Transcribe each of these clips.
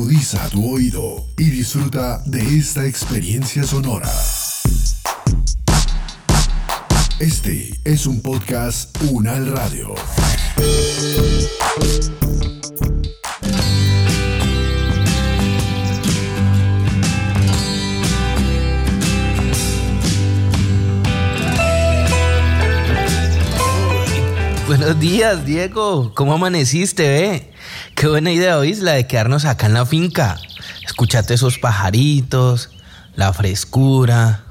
Agudiza tu oído y disfruta de esta experiencia sonora. Este es un podcast Unal Radio. Buenos días, Diego. ¿Cómo amaneciste, ve? Qué buena idea, ¿oís? La de quedarnos acá en la finca. Escuchate esos pajaritos, la frescura.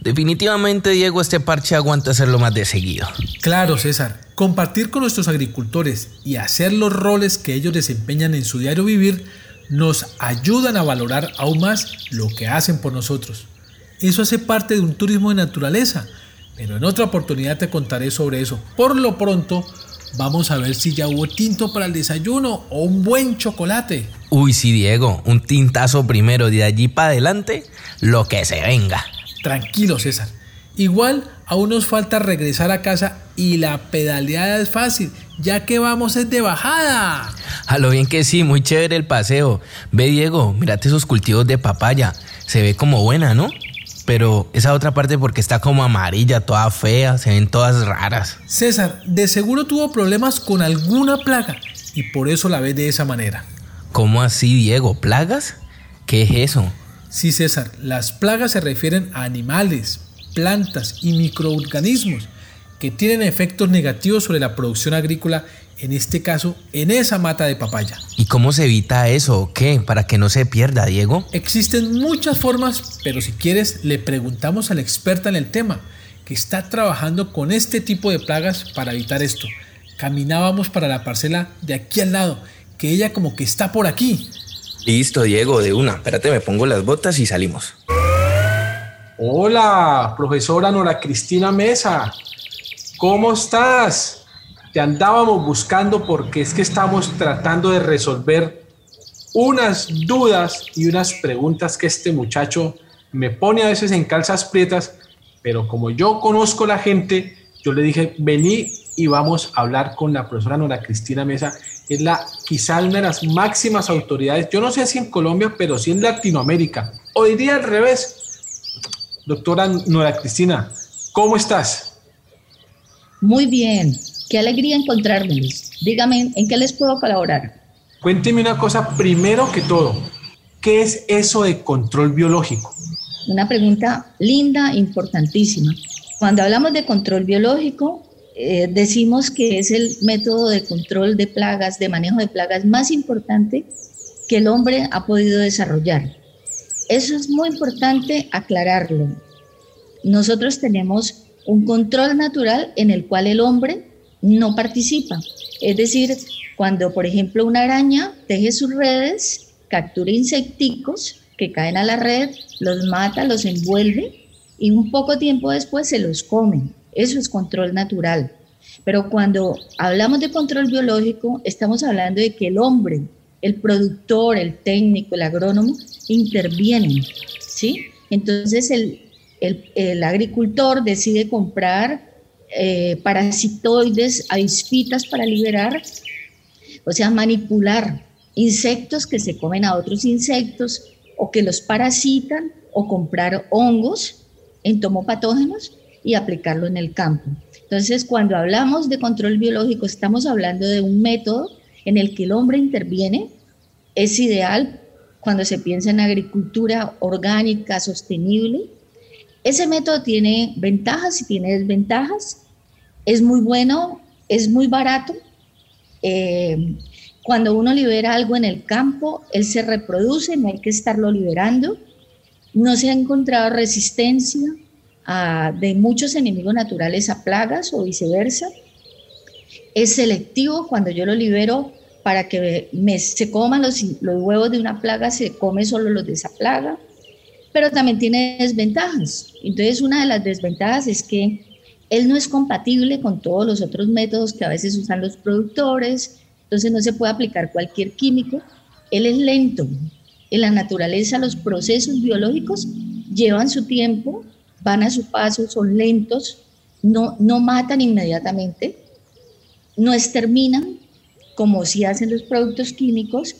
Definitivamente, Diego, este parche aguanta hacerlo más de seguido. Claro, César. Compartir con nuestros agricultores y hacer los roles que ellos desempeñan en su diario vivir nos ayudan a valorar aún más lo que hacen por nosotros. Eso hace parte de un turismo de naturaleza pero en otra oportunidad te contaré sobre eso. Por lo pronto, vamos a ver si ya hubo tinto para el desayuno o un buen chocolate. Uy, sí, Diego, un tintazo primero, de allí para adelante, lo que se venga. Tranquilo, César. Igual aún nos falta regresar a casa y la pedaleada es fácil, ya que vamos es de bajada. A lo bien que sí, muy chévere el paseo. Ve, Diego, mírate esos cultivos de papaya. Se ve como buena, ¿no? Pero esa otra parte porque está como amarilla, toda fea, se ven todas raras. César, de seguro tuvo problemas con alguna plaga y por eso la ves de esa manera. ¿Cómo así, Diego? ¿Plagas? ¿Qué es eso? Sí, César, las plagas se refieren a animales, plantas y microorganismos que tienen efectos negativos sobre la producción agrícola en este caso, en esa mata de papaya. ¿Y cómo se evita eso o qué? Para que no se pierda, Diego. Existen muchas formas, pero si quieres, le preguntamos a la experta en el tema, que está trabajando con este tipo de plagas para evitar esto. Caminábamos para la parcela de aquí al lado, que ella como que está por aquí. Listo, Diego, de una. Espérate, me pongo las botas y salimos. Hola, profesora Nora Cristina Mesa. ¿Cómo estás? Te andábamos buscando porque es que estamos tratando de resolver unas dudas y unas preguntas que este muchacho me pone a veces en calzas prietas, pero como yo conozco la gente, yo le dije, vení y vamos a hablar con la profesora Nora Cristina Mesa, es la quizá una de las máximas autoridades, yo no sé si en Colombia, pero sí en Latinoamérica. Hoy día al revés. Doctora Nora Cristina, ¿cómo estás? Muy bien, Qué alegría encontrármelos. Dígame, ¿en qué les puedo colaborar? Cuénteme una cosa primero que todo. ¿Qué es eso de control biológico? Una pregunta linda, importantísima. Cuando hablamos de control biológico, eh, decimos que es el método de control de plagas, de manejo de plagas más importante que el hombre ha podido desarrollar. Eso es muy importante aclararlo. Nosotros tenemos un control natural en el cual el hombre no participa. Es decir, cuando, por ejemplo, una araña teje sus redes, captura insecticos que caen a la red, los mata, los envuelve y un poco tiempo después se los come. Eso es control natural. Pero cuando hablamos de control biológico, estamos hablando de que el hombre, el productor, el técnico, el agrónomo, intervienen. ¿sí? Entonces el, el, agricultor decide comprar eh, parasitoides, avispitas para liberar, o sea, manipular insectos que se comen a otros insectos o que los parasitan o comprar hongos entomopatógenos y aplicarlo en el campo. Entonces, cuando hablamos de control biológico, estamos hablando de un método en el que el hombre interviene. Es ideal cuando se piensa en agricultura orgánica, sostenible. Ese método tiene ventajas y tiene desventajas es muy bueno, es muy barato. Eh, cuando uno libera algo en el campo, él se reproduce, no hay que estarlo liberando. No se ha encontrado resistencia de muchos enemigos naturales a plagas o viceversa. Es selectivo cuando yo lo libero para que me, se coman los, los huevos de una plaga, se come solo los de esa plaga, pero también tiene desventajas. Entonces, una de las desventajas es que él no es compatible con todos los otros métodos que a veces usan los productores, entonces no se puede aplicar cualquier químico. Él es lento. En la naturaleza los procesos biológicos llevan su tiempo, van a su paso, son lentos, no, no matan inmediatamente, no exterminan como si hacen los productos químicos,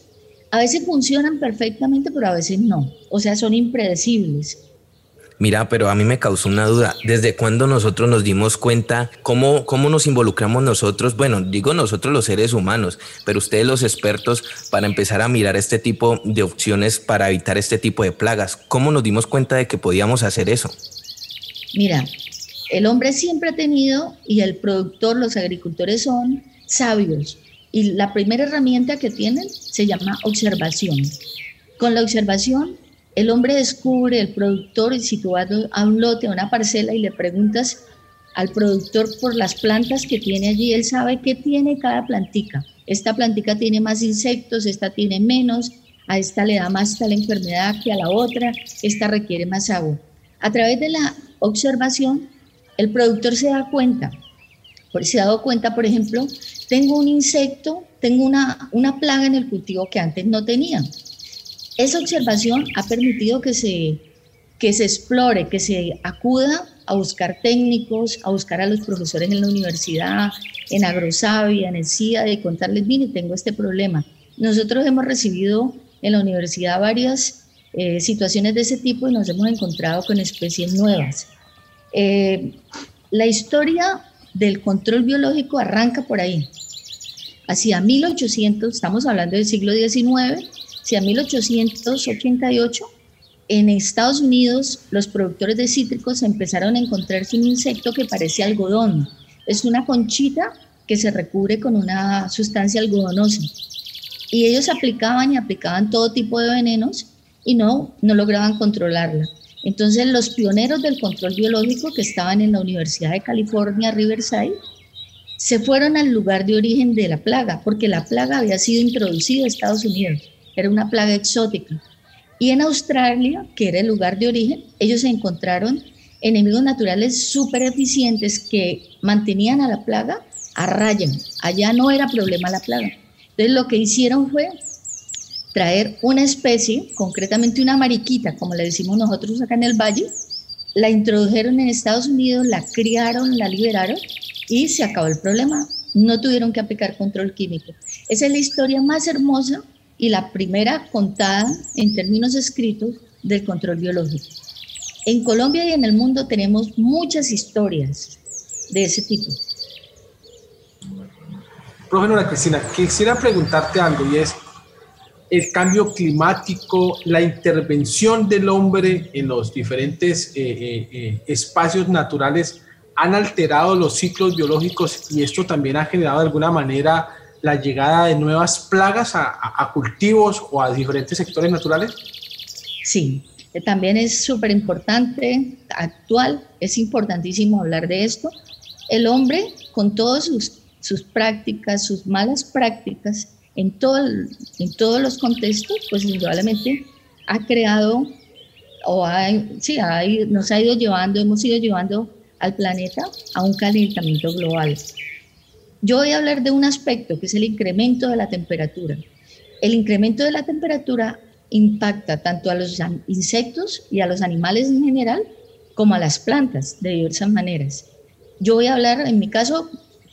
A veces funcionan perfectamente, pero a veces no. O sea, son impredecibles. Mira, pero a mí me causó una duda. ¿Desde cuándo nosotros nos dimos cuenta? ¿Cómo, cómo nos involucramos nosotros? Bueno, digo nosotros los seres humanos, pero ustedes los expertos para empezar a mirar este tipo de opciones para evitar este tipo de plagas. ¿Cómo nos dimos cuenta de que podíamos hacer eso? Mira, el hombre siempre ha tenido y el productor, los agricultores son sabios. Y la primera herramienta que tienen se llama observación. Con la observación el hombre descubre, el productor, situado a un lote, a una parcela, y le preguntas al productor por las plantas que tiene allí, él sabe qué tiene cada plantica. Esta plantica tiene más insectos, esta tiene menos, a esta le da más tal enfermedad que a la otra, esta requiere más agua. A través de la observación, el productor se da cuenta. Se ha dado cuenta, por ejemplo, tengo un insecto, tengo una, una plaga en el cultivo que antes no tenía esa observación ha permitido que se, que se explore, que se acuda a buscar técnicos, a buscar a los profesores en la universidad, en Agrosavia, en el CIA, de contarles, mire, tengo este problema. Nosotros hemos recibido en la universidad varias eh, situaciones de ese tipo y nos hemos encontrado con especies nuevas. Eh, la historia del control biológico arranca por ahí. Hacia 1800, estamos hablando del siglo XIX, si a 1888 en Estados Unidos los productores de cítricos empezaron a encontrarse un insecto que parece algodón. Es una conchita que se recubre con una sustancia algodonosa. Y ellos aplicaban y aplicaban todo tipo de venenos y no, no lograban controlarla. Entonces los pioneros del control biológico que estaban en la Universidad de California, Riverside, se fueron al lugar de origen de la plaga, porque la plaga había sido introducida a Estados Unidos era una plaga exótica. Y en Australia, que era el lugar de origen, ellos encontraron enemigos naturales súper eficientes que mantenían a la plaga a raya. Allá no era problema la plaga. Entonces lo que hicieron fue traer una especie, concretamente una mariquita, como le decimos nosotros acá en el valle, la introdujeron en Estados Unidos, la criaron, la liberaron y se acabó el problema. No tuvieron que aplicar control químico. Esa es la historia más hermosa y la primera contada en términos escritos del control biológico. En Colombia y en el mundo tenemos muchas historias de ese tipo. Profe Nora Cristina, quisiera preguntarte algo y es el cambio climático, la intervención del hombre en los diferentes eh, eh, eh, espacios naturales han alterado los ciclos biológicos y esto también ha generado de alguna manera la llegada de nuevas plagas a, cultivos o a diferentes sectores naturales? Sí, también es súper importante, actual, es importantísimo hablar de esto. El hombre, con todas sus, sus prácticas, sus malas prácticas, en, todo en todos los contextos, pues indudablemente ha creado o ha, sí, nos ha ido llevando, hemos ido llevando al planeta a un calentamiento global. Yo voy a hablar de un aspecto que es el incremento de la temperatura. El incremento de la temperatura impacta tanto a los insectos y a los animales en general como a las plantas de diversas maneras. Yo voy a hablar, en mi caso,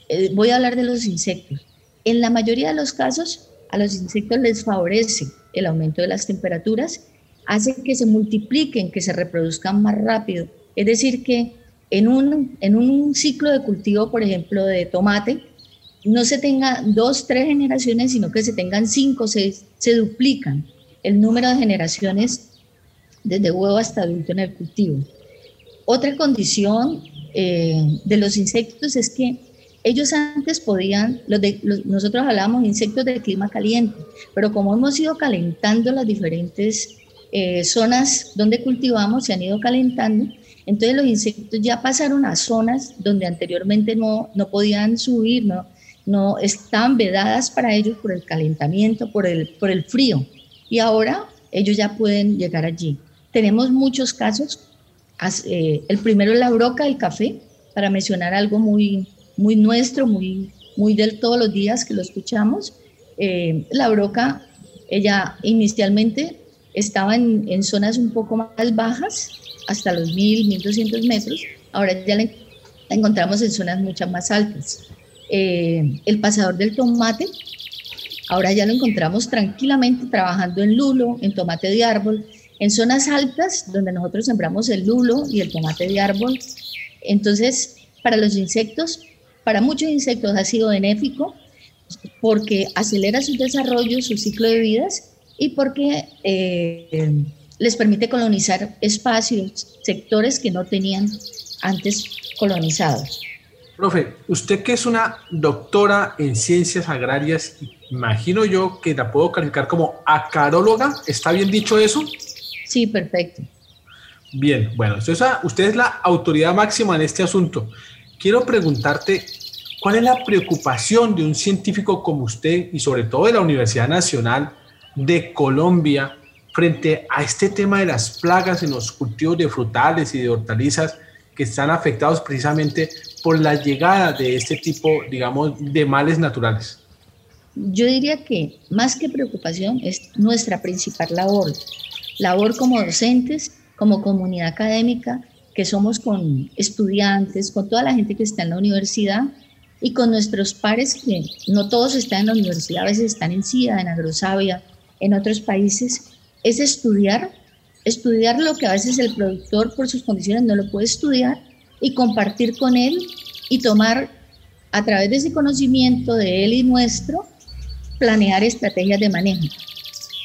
eh, voy a hablar de los insectos. En la mayoría de los casos, a los insectos les favorece el aumento de las temperaturas, hace que se multipliquen, que se reproduzcan más rápido. Es decir, que en un, en un ciclo de cultivo, por ejemplo, de tomate, no se tenga dos, tres generaciones, sino que se tengan cinco, seis, se duplican el número de generaciones desde huevo hasta adulto en el cultivo. Otra condición eh, de los insectos es que ellos antes podían, de, nosotros hablábamos insectos de clima caliente, pero como hemos ido calentando las diferentes eh, zonas donde cultivamos, se han ido calentando, entonces los insectos ya pasaron a zonas donde anteriormente no, no podían subir, no, no están vedadas para ellos por el calentamiento, por el, por el frío. Y ahora ellos ya pueden llegar allí. Tenemos muchos casos. Eh, el primero es la broca, el café, para mencionar algo muy, muy nuestro, muy, muy del todos los días que lo escuchamos. Eh, la broca, ella inicialmente estaba en, en, zonas un poco más bajas, hasta los 1000, 1200 metros. Ahora ya la encontramos en zonas mucho más altas. Eh, el pasador del tomate Ahora ya lo encontramos tranquilamente trabajando en lulo, en tomate de árbol, en zonas altas donde nosotros sembramos el lulo y el tomate de árbol. Entonces, para los insectos, para muchos insectos ha sido benéfico porque acelera su desarrollo, su ciclo de vidas y porque eh, les permite colonizar espacios, sectores que no tenían antes colonizados. Profe, usted que es una doctora en ciencias agrarias, imagino yo que la puedo calificar como acaróloga, ¿está bien dicho eso? Sí, perfecto. Bien, bueno, usted es la autoridad máxima en este asunto. Quiero preguntarte, ¿cuál es la preocupación de un científico como usted y sobre todo de la Universidad Nacional de Colombia frente a este tema de las plagas en los cultivos de frutales y de hortalizas que están afectados precisamente por la llegada de este tipo, digamos, de males naturales? Yo diría que más que preocupación es nuestra principal labor, labor como docentes, como comunidad académica, que somos con estudiantes, con toda la gente que está en la universidad y con nuestros pares, que no todos están en la universidad, a veces están en SIDA, en Agrosavia, en otros países, es estudiar, estudiar lo que a veces el productor por sus condiciones no lo puede estudiar y compartir con él y tomar a través de ese conocimiento de él y nuestro, planear estrategias de manejo.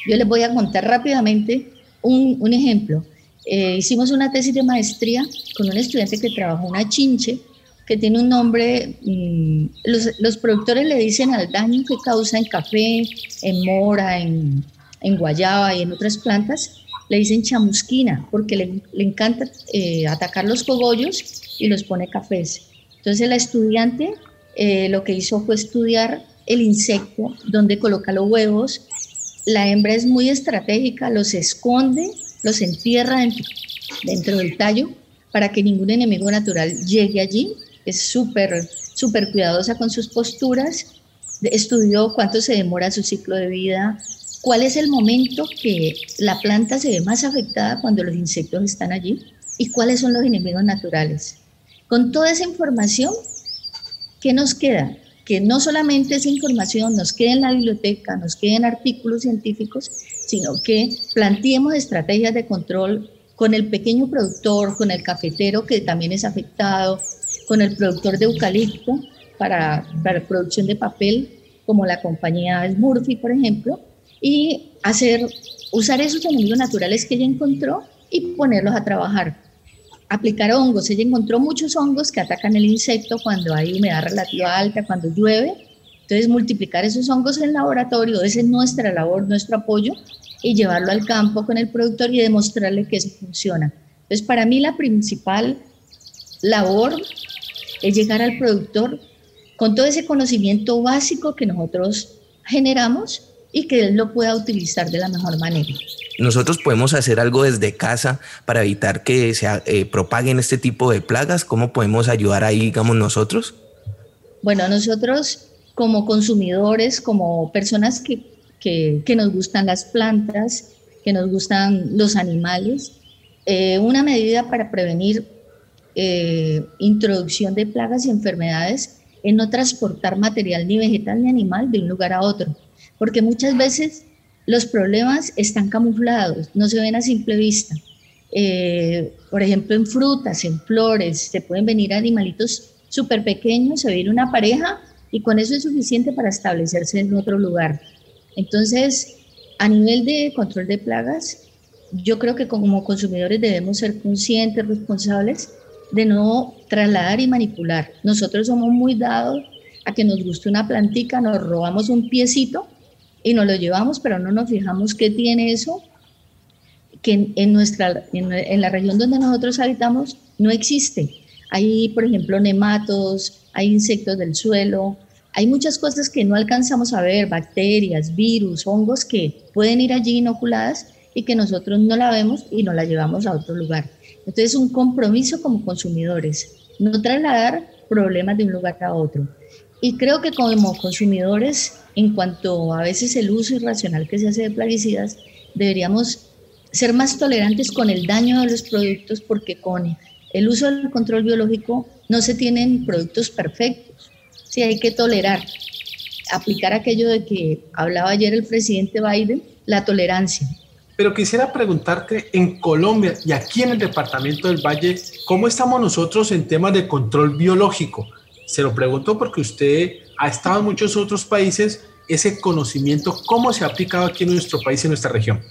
Yo les voy a contar rápidamente un, ejemplo. Eh, hicimos una tesis de maestría con un estudiante que trabajó una chinche que tiene un nombre, mm, los, los, productores le dicen al daño que causa en café, en mora, en, en guayaba y en otras plantas, le dicen chamusquina porque le, le encanta eh, atacar los cogollos y los pone cafés. Entonces la estudiante eh, lo que hizo fue estudiar el insecto, donde coloca los huevos. La hembra es muy estratégica, los esconde, los entierra dentro, dentro del tallo para que ningún enemigo natural llegue allí. Es súper, súper cuidadosa con sus posturas. Estudió cuánto se demora su ciclo de vida, cuál es el momento que la planta se ve más afectada cuando los insectos están allí y cuáles son los enemigos naturales. Con toda esa información, ¿qué nos queda? Que no solamente esa información nos quede en la biblioteca, nos quede en artículos científicos, sino que planteemos estrategias de control con el pequeño productor, con el cafetero que también es afectado, con el productor de eucalipto para, para producción de papel, como la compañía Smurfy, por ejemplo, y hacer, usar esos enemigos naturales que ella encontró y ponerlos a trabajar aplicar hongos. Ella encontró muchos hongos que atacan el insecto cuando hay humedad relativa alta, cuando llueve. Entonces, multiplicar esos hongos en el laboratorio, esa es nuestra labor, nuestro apoyo, y llevarlo al campo con el productor y demostrarle que eso funciona. Entonces, para mí la principal labor es llegar al productor con todo ese conocimiento básico que nosotros generamos y que él lo pueda utilizar de la mejor manera nosotros podemos hacer algo desde casa para evitar que se eh, propaguen este tipo de plagas. ¿Cómo podemos ayudar ahí, digamos, nosotros? Bueno, nosotros como consumidores, como personas que, que, nos gustan las plantas, que nos gustan los animales, eh, una medida para prevenir eh, introducción de plagas y enfermedades es no transportar material ni vegetal ni animal de un lugar a otro, porque muchas veces los problemas están camuflados, no se ven a simple vista. Eh, por ejemplo, en frutas, en flores, se pueden venir animalitos súper pequeños, se viene una pareja y con eso es suficiente para establecerse en otro lugar. Entonces, a nivel de control de plagas, yo creo que como consumidores debemos ser conscientes, responsables de no trasladar y manipular. Nosotros somos muy dados a que nos guste una plantica, nos robamos un piecito y nos lo llevamos, pero no nos fijamos qué tiene eso, que en, nuestra, en, la región donde nosotros habitamos no existe. Hay, por ejemplo, nematos, hay insectos del suelo, hay muchas cosas que no alcanzamos a ver, bacterias, virus, hongos que pueden ir allí inoculadas y que nosotros no la vemos y no la llevamos a otro lugar. Entonces, un compromiso como consumidores, no trasladar problemas de un lugar a otro. Y creo que como consumidores, en cuanto a veces el uso irracional que se hace de plaguicidas, deberíamos ser más tolerantes con el daño de los productos porque con el uso del control biológico no se tienen productos perfectos. Sí, hay que tolerar. aplicar aquello de que hablaba ayer el presidente Biden, la tolerancia. Pero quisiera preguntarte en Colombia y aquí en el departamento del Valle, ¿cómo estamos nosotros en temas de control biológico? Se lo pregunto porque usted ha estado en muchos otros países, ese conocimiento, ¿cómo se ha aplicado aquí en nuestro país, en nuestra región?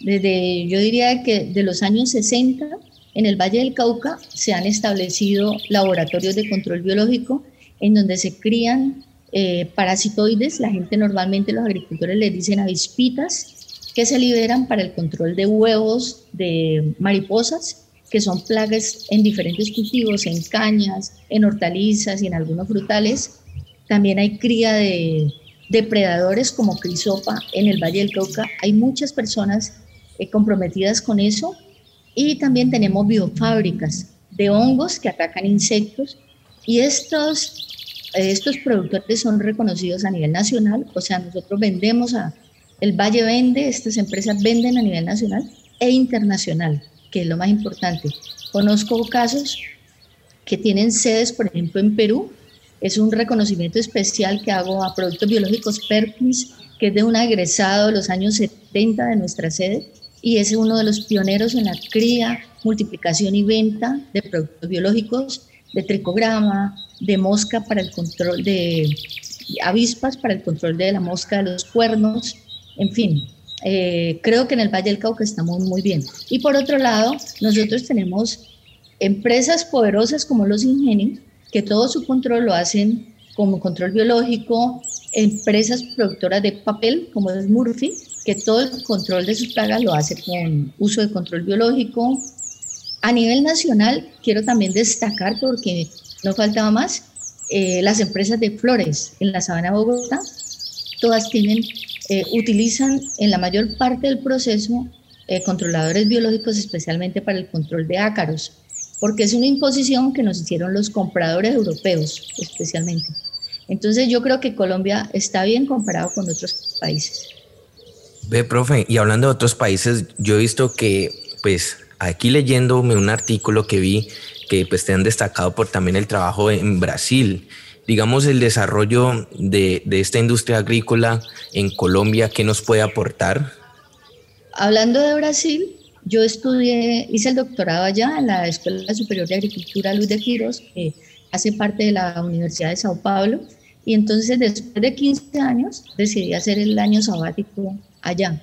Desde, yo diría que de los años 60, en el Valle del Cauca se han establecido laboratorios de control biológico en donde se crían eh, parasitoides, la gente normalmente, los agricultores les dicen avispitas, que se liberan para el control de huevos de mariposas, que son plagas en diferentes cultivos, en cañas, en hortalizas y en algunos frutales. También hay cría de depredadores como crisopa en el Valle del Cauca. Hay muchas personas eh, comprometidas con eso. Y también tenemos biofábricas de hongos que atacan insectos. Y estos estos productores son reconocidos a nivel nacional, o sea, nosotros vendemos a, el Valle vende, estas empresas venden a nivel nacional e internacional, que es lo más importante. Conozco casos que tienen sedes, por ejemplo, en Perú, es un reconocimiento especial que hago a productos biológicos Perkins, que es de un egresado de los años 70 de nuestra sede, y es uno de los pioneros en la cría, multiplicación y venta de productos biológicos de tricograma, de mosca para el control de avispas, para el control de la mosca de los cuernos, en fin. Eh, creo que en el Valle del Cauca estamos muy bien. Y por otro lado, nosotros tenemos empresas poderosas como los ingenios, que todo su control lo hacen como control biológico, empresas productoras de papel como es Murphy, que todo el control de sus plagas lo hace con uso de control biológico, a nivel nacional, quiero también destacar, porque no faltaba más, eh, las empresas de flores en la Sabana de Bogotá, todas tienen, eh, utilizan en la mayor parte del proceso eh, controladores biológicos, especialmente para el control de ácaros, porque es una imposición que nos hicieron los compradores europeos, especialmente. Entonces yo creo que Colombia está bien comparado con otros países. Ve, profe, y hablando de otros países, yo he visto que, pues, aquí leyéndome un artículo que vi que pues te han destacado por también el trabajo en Brasil. Digamos, el desarrollo de, de esta industria agrícola en Colombia, ¿qué nos puede aportar? Hablando de Brasil, yo estudié, hice el doctorado allá en la Escuela Superior de Agricultura Luis de Quiros, que hace parte de la Universidad de Sao Paulo, y entonces después de 15 años decidí hacer el año sabático allá.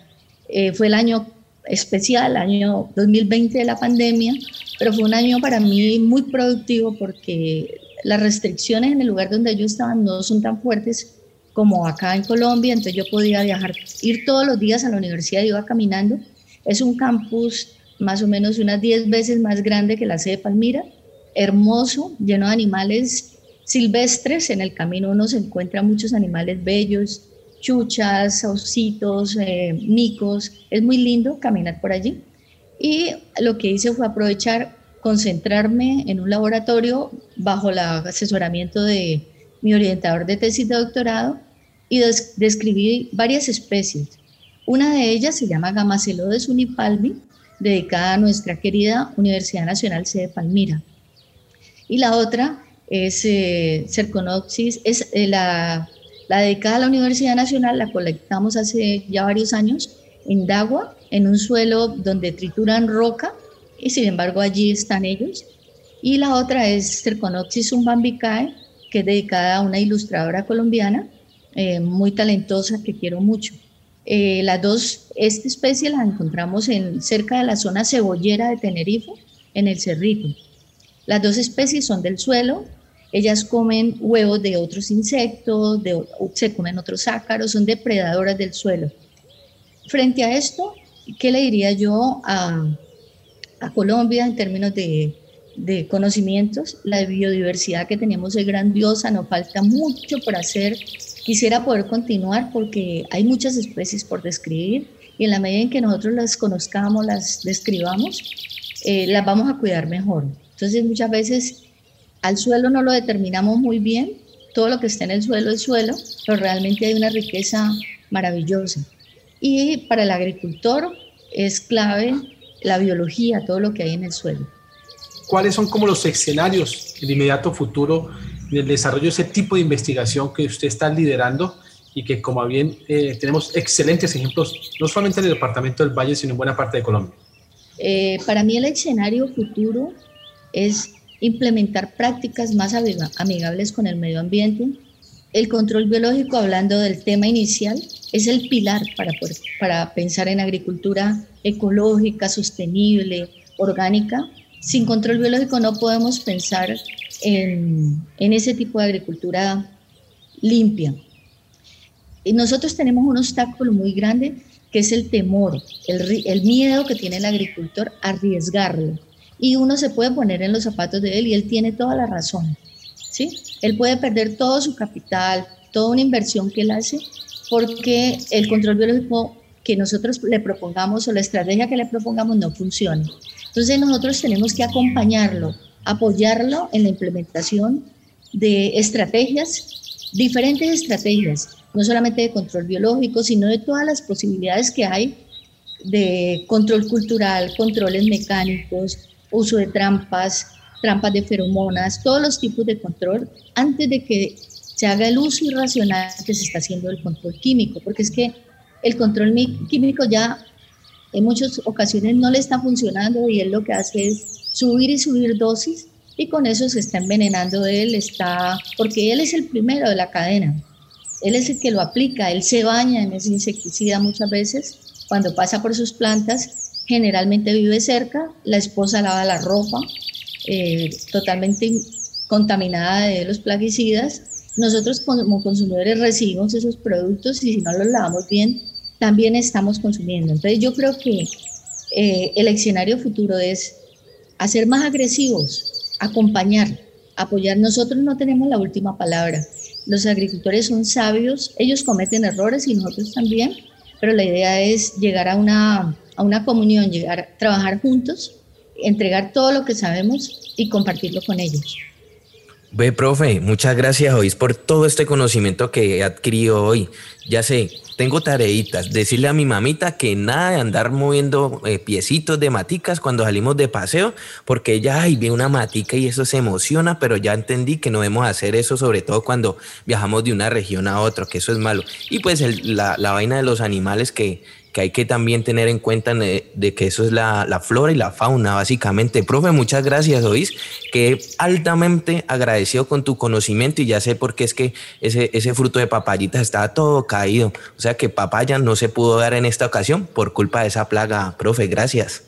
Eh, fue el año especial, año 2020 de la pandemia, pero fue un año para mí muy productivo porque las restricciones en el lugar donde yo estaba no son tan fuertes como acá en Colombia, entonces yo podía viajar, ir todos los días a la universidad, iba caminando. Es un campus más o menos unas 10 veces más grande que la sede de Palmira, hermoso, lleno de animales silvestres. En el camino uno se encuentra muchos animales bellos, chuchas, ositos, eh, micos. Es muy lindo caminar por allí. Y lo que hice fue aprovechar, concentrarme en un laboratorio bajo el asesoramiento de mi orientador de tesis de doctorado y describí varias especies. Una de ellas se llama Gamacelodes unipalmi, dedicada a nuestra querida Universidad Nacional C de Palmira. Y la otra es eh, Cerconopsis, es eh, la la dedicada a la Universidad Nacional la colectamos hace ya varios años en Dagua, en un suelo donde trituran roca, y sin embargo allí están ellos. Y la otra es Cerconoxis umbambicae, que es dedicada a una ilustradora colombiana eh, muy talentosa que quiero mucho. Eh, las dos, esta especie la encontramos en, cerca de la zona cebollera de Tenerife, en el Cerrito. Las dos especies son del suelo, ellas comen huevos de otros insectos, de, se comen otros ácaros, son depredadoras del suelo. Frente a esto, ¿qué le diría yo a, a Colombia en términos de, conocimientos? La biodiversidad que tenemos es grandiosa, nos falta mucho por hacer. Quisiera poder continuar porque hay muchas especies por describir y en la medida en que nosotros las conozcamos, las describamos, eh, las vamos a cuidar mejor. Entonces muchas veces al suelo no lo determinamos muy bien, todo lo que está en el suelo es suelo, pero realmente hay una riqueza maravillosa. Y para el agricultor es clave la biología, todo lo que hay en el suelo. ¿Cuáles son como los escenarios el inmediato futuro en el desarrollo de ese tipo de investigación que usted está liderando y que como bien eh, tenemos excelentes ejemplos, no solamente en el departamento del Valle, sino en buena parte de Colombia. Eh, para mí el escenario futuro es implementar prácticas más amigables con el medio ambiente. El control biológico, hablando del tema inicial, es el pilar para, para pensar en agricultura ecológica, sostenible, orgánica. Sin control biológico no podemos pensar en, en ese tipo de agricultura limpia. Y nosotros tenemos un obstáculo muy grande que es el temor, el, el miedo que tiene el agricultor a arriesgarlo. Y uno se puede poner en los zapatos de él y él tiene toda la razón. ¿sí? Él puede perder todo su capital, toda una inversión que él hace, porque el control biológico que nosotros le propongamos o la estrategia que le propongamos no funciona. Entonces nosotros tenemos que acompañarlo, apoyarlo en la implementación de estrategias, diferentes estrategias, no solamente de control biológico, sino de todas las posibilidades que hay de control cultural, controles mecánicos, uso de trampas, trampas de feromonas, todos los tipos de control, antes de que se haga el uso irracional que se está haciendo del control químico, porque es que el control químico ya en muchas ocasiones no le está funcionando y él lo que hace es subir y subir dosis y con eso se está envenenando él, está, porque él es el primero de la cadena. Él es el que lo aplica, él se baña en ese insecticida muchas veces cuando pasa por sus plantas, generalmente vive cerca, la esposa lava la ropa eh, totalmente contaminada de los plaguicidas. Nosotros como consumidores recibimos esos productos y si no los lavamos bien, también estamos consumiendo. Entonces yo creo que eh, el escenario futuro es hacer más agresivos, acompañar, apoyar. Nosotros no tenemos la última palabra los agricultores son sabios, ellos cometen errores y nosotros también, pero la idea es llegar a una, a una comunión, llegar a trabajar juntos, entregar todo lo que sabemos y compartirlo con ellos. Ve, profe, muchas gracias hoy por todo este conocimiento que he adquirido hoy. Ya sé, tengo tareitas. Decirle a mi mamita que nada de andar moviendo eh, piecitos de maticas cuando salimos de paseo, porque ella, ay, ve una matica y eso se emociona, pero ya entendí que no debemos hacer eso, sobre todo cuando viajamos de una región a otra, que eso es malo. Y pues la, la vaina de los animales que que hay que también tener en cuenta de, que eso es la, flora y la fauna, básicamente. Profe, muchas gracias, Oís, que altamente agradecido con tu conocimiento y ya sé por qué es que ese, ese fruto de papayitas estaba todo caído. O sea que papaya no se pudo dar en esta ocasión por culpa de esa plaga. Profe, gracias.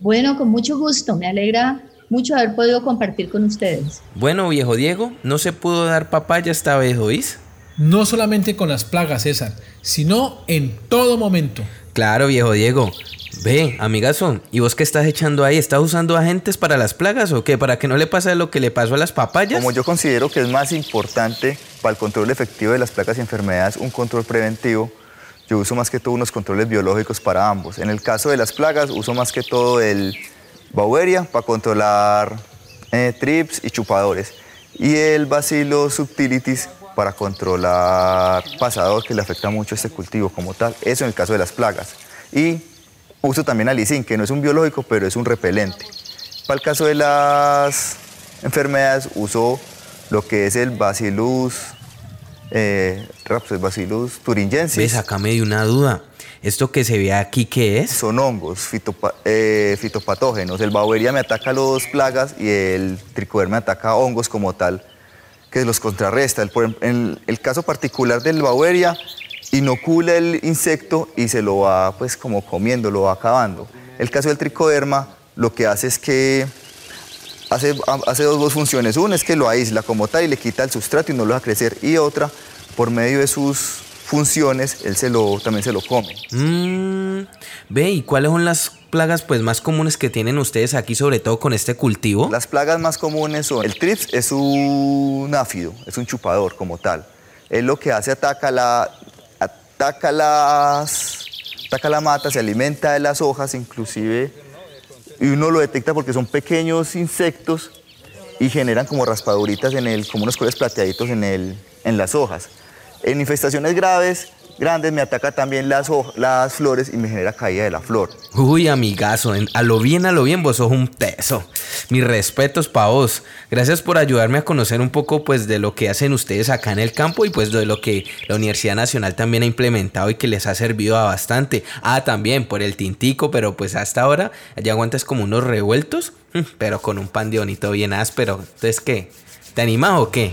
Bueno, con mucho gusto, me alegra mucho haber podido compartir con ustedes. Bueno, viejo Diego, no se pudo dar papaya esta vez, ¿oís? No solamente con las plagas, César, sino en todo momento. Claro, viejo Diego. Ve, amigazo, ¿y vos qué estás echando ahí? ¿Estás usando agentes para las plagas o qué? ¿Para que no le pase lo que le pasó a las papayas? Como yo considero que es más importante para el control efectivo de las plagas y enfermedades un control preventivo, yo uso más que todo unos controles biológicos para ambos. En el caso de las plagas, uso más que todo el Baueria para controlar eh, trips y chupadores. Y el Bacillus subtilitis para controlar pasador que le afecta mucho a este cultivo como tal. Eso en el caso de las plagas. Y uso también alicin, que no es un biológico, pero es un repelente. Para el caso de las enfermedades, uso lo que es el Bacillus, eh, Bacillus thuringiensis. Ves, acá me dio una duda. ¿Esto que se ve aquí qué es? Son hongos eh, fitopatógenos. El Baueria me ataca los plagas y el tricoderma me ataca hongos como tal que los contrarresta. En el, caso particular del Baueria, inocula el insecto y se lo va pues como comiendo, lo va acabando. El caso del tricoderma lo que hace es que hace, hace dos, funciones. Una es que lo aísla como tal y le quita el sustrato y no lo deja crecer. Y otra, por medio de sus funciones, él se lo, también se lo come. Mm, ve, ¿y cuáles son las plagas pues más comunes que tienen ustedes aquí, sobre todo con este cultivo? Las plagas más comunes son el trips es un áfido, es un chupador como tal. Es lo que hace ataca la ataca las ataca la mata, se alimenta de las hojas inclusive y uno lo detecta porque son pequeños insectos y generan como raspaduritas en el como unos colores plateaditos en el en las hojas. En infestaciones graves grandes, me ataca también las, flores y me genera caída de la flor. Uy, amigazo, a lo bien, a lo bien, vos sos un teso. Mis respetos para vos. Gracias por ayudarme a conocer un poco pues de lo que hacen ustedes acá en el campo y pues de lo que la Universidad Nacional también ha implementado y que les ha servido a bastante. Ah, también por el tintico, pero pues hasta ahora ya aguantas como unos revueltos, pero con un pan de bonito bien áspero. Entonces, ¿qué? ¿Te animas o qué?